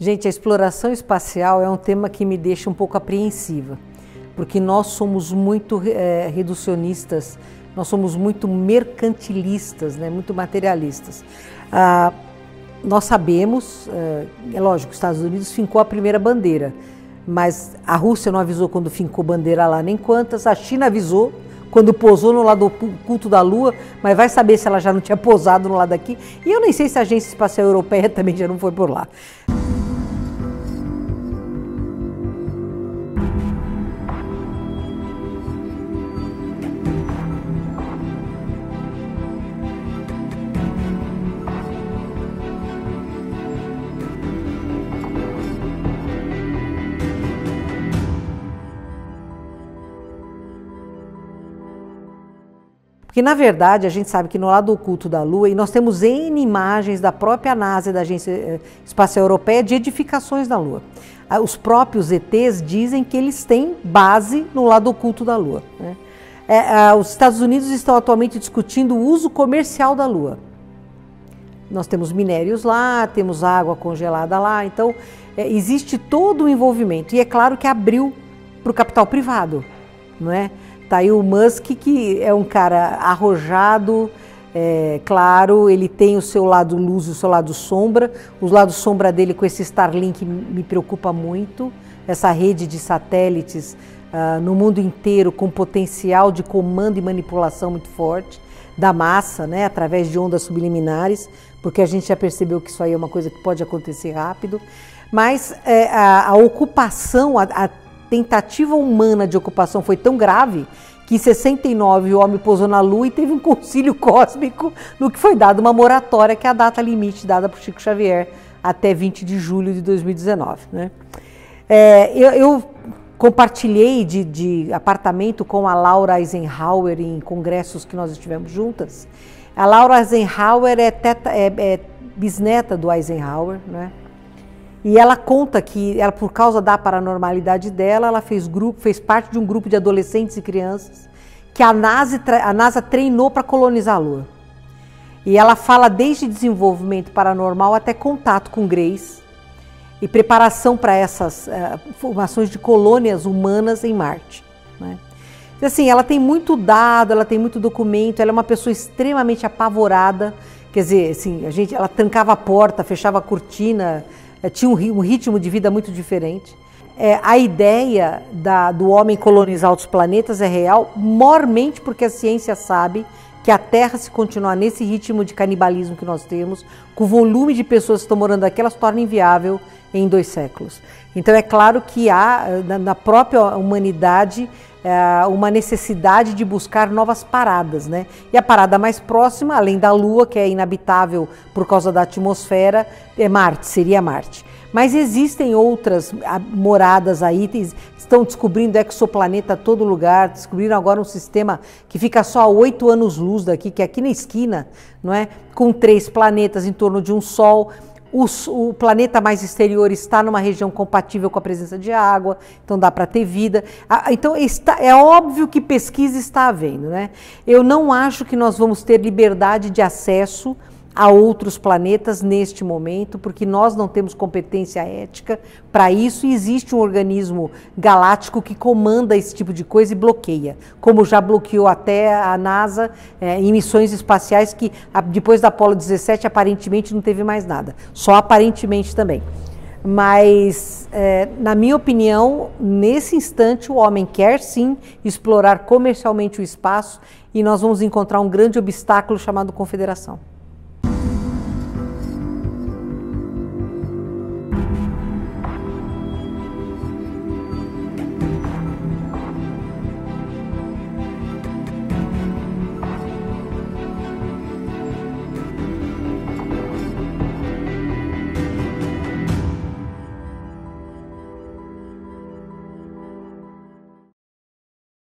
Gente, a exploração espacial é um tema que me deixa um pouco apreensiva, porque nós somos muito é, reducionistas, nós somos muito mercantilistas, né, muito materialistas. Ah, nós sabemos, é, é lógico, os Estados Unidos fincou a primeira bandeira, mas a Rússia não avisou quando fincou bandeira lá nem quantas, a China avisou quando posou no lado oculto da Lua, mas vai saber se ela já não tinha posado no lado aqui. E eu nem sei se a Agência Espacial Europeia também já não foi por lá. Porque, na verdade, a gente sabe que no lado oculto da Lua, e nós temos N imagens da própria NASA, da Agência eh, Espacial Europeia, de edificações da Lua. Ah, os próprios ETs dizem que eles têm base no lado oculto da Lua. Né? É, os Estados Unidos estão atualmente discutindo o uso comercial da Lua. Nós temos minérios lá, temos água congelada lá, então é, existe todo o envolvimento. E é claro que abriu para o capital privado, não é? Tá aí o Musk, que é um cara arrojado, é, claro, ele tem o seu lado luz e o seu lado sombra. O lado sombra dele com esse Starlink me preocupa muito. Essa rede de satélites uh, no mundo inteiro com potencial de comando e manipulação muito forte da massa, né, através de ondas subliminares, porque a gente já percebeu que isso aí é uma coisa que pode acontecer rápido. Mas é, a, a, ocupação, a, a tentativa humana de ocupação foi tão grave que em 69 o homem pousou na Lua e teve um concílio cósmico no que foi dado uma moratória, que é a data limite dada por Chico Xavier até 20 de julho de 2019. Né? É, eu, eu, compartilhei de, de, apartamento com a Laura Eisenhower em congressos que nós estivemos juntas. A Laura Eisenhower é, teta, é, é bisneta do Eisenhower, né? E ela conta que ela, por causa da paranormalidade dela, ela fez grupo, fez parte de um grupo de adolescentes e crianças que a NASA, a NASA treinou para colonizar a Lua. E ela fala desde desenvolvimento paranormal até contato com Grace e preparação para essas uh, formações de colônias humanas em Marte. Né? Assim, ela tem muito dado, ela tem muito documento, ela é uma pessoa extremamente apavorada. Quer dizer, assim, a gente, ela trancava a porta, fechava a cortina, tinha um, ritmo de vida muito diferente. É, a ideia da, do homem colonizar outros planetas é real, mormente porque a ciência sabe que a Terra, se continuar nesse ritmo de canibalismo que nós temos, com o volume de pessoas que estão morando aqui, ela se torna inviável em dois séculos. Então é claro que há na própria humanidade é, uma necessidade de buscar novas paradas, né? E a parada mais próxima, além da Lua, que é inabitável por causa da atmosfera, é Marte, seria Marte. Mas existem outras moradas aí, estão descobrindo exoplaneta a todo lugar, descobriram agora um sistema que fica só a oito anos-luz daqui, que é aqui na esquina, não é? Com três planetas em torno de um Sol. O, o, planeta mais exterior está numa região compatível com a presença de água, então dá para ter vida. Então está, é óbvio que pesquisa está havendo. Né? Eu não acho que nós vamos ter liberdade de acesso a outros planetas neste momento, porque nós não temos competência ética para isso e existe um organismo galáctico que comanda esse tipo de coisa e bloqueia, como já bloqueou até a NASA é, em missões espaciais que depois da Apollo 17 aparentemente não teve mais nada, só aparentemente também. Mas, é, na minha opinião, nesse instante o homem quer sim explorar comercialmente o espaço e nós vamos encontrar um grande obstáculo chamado confederação.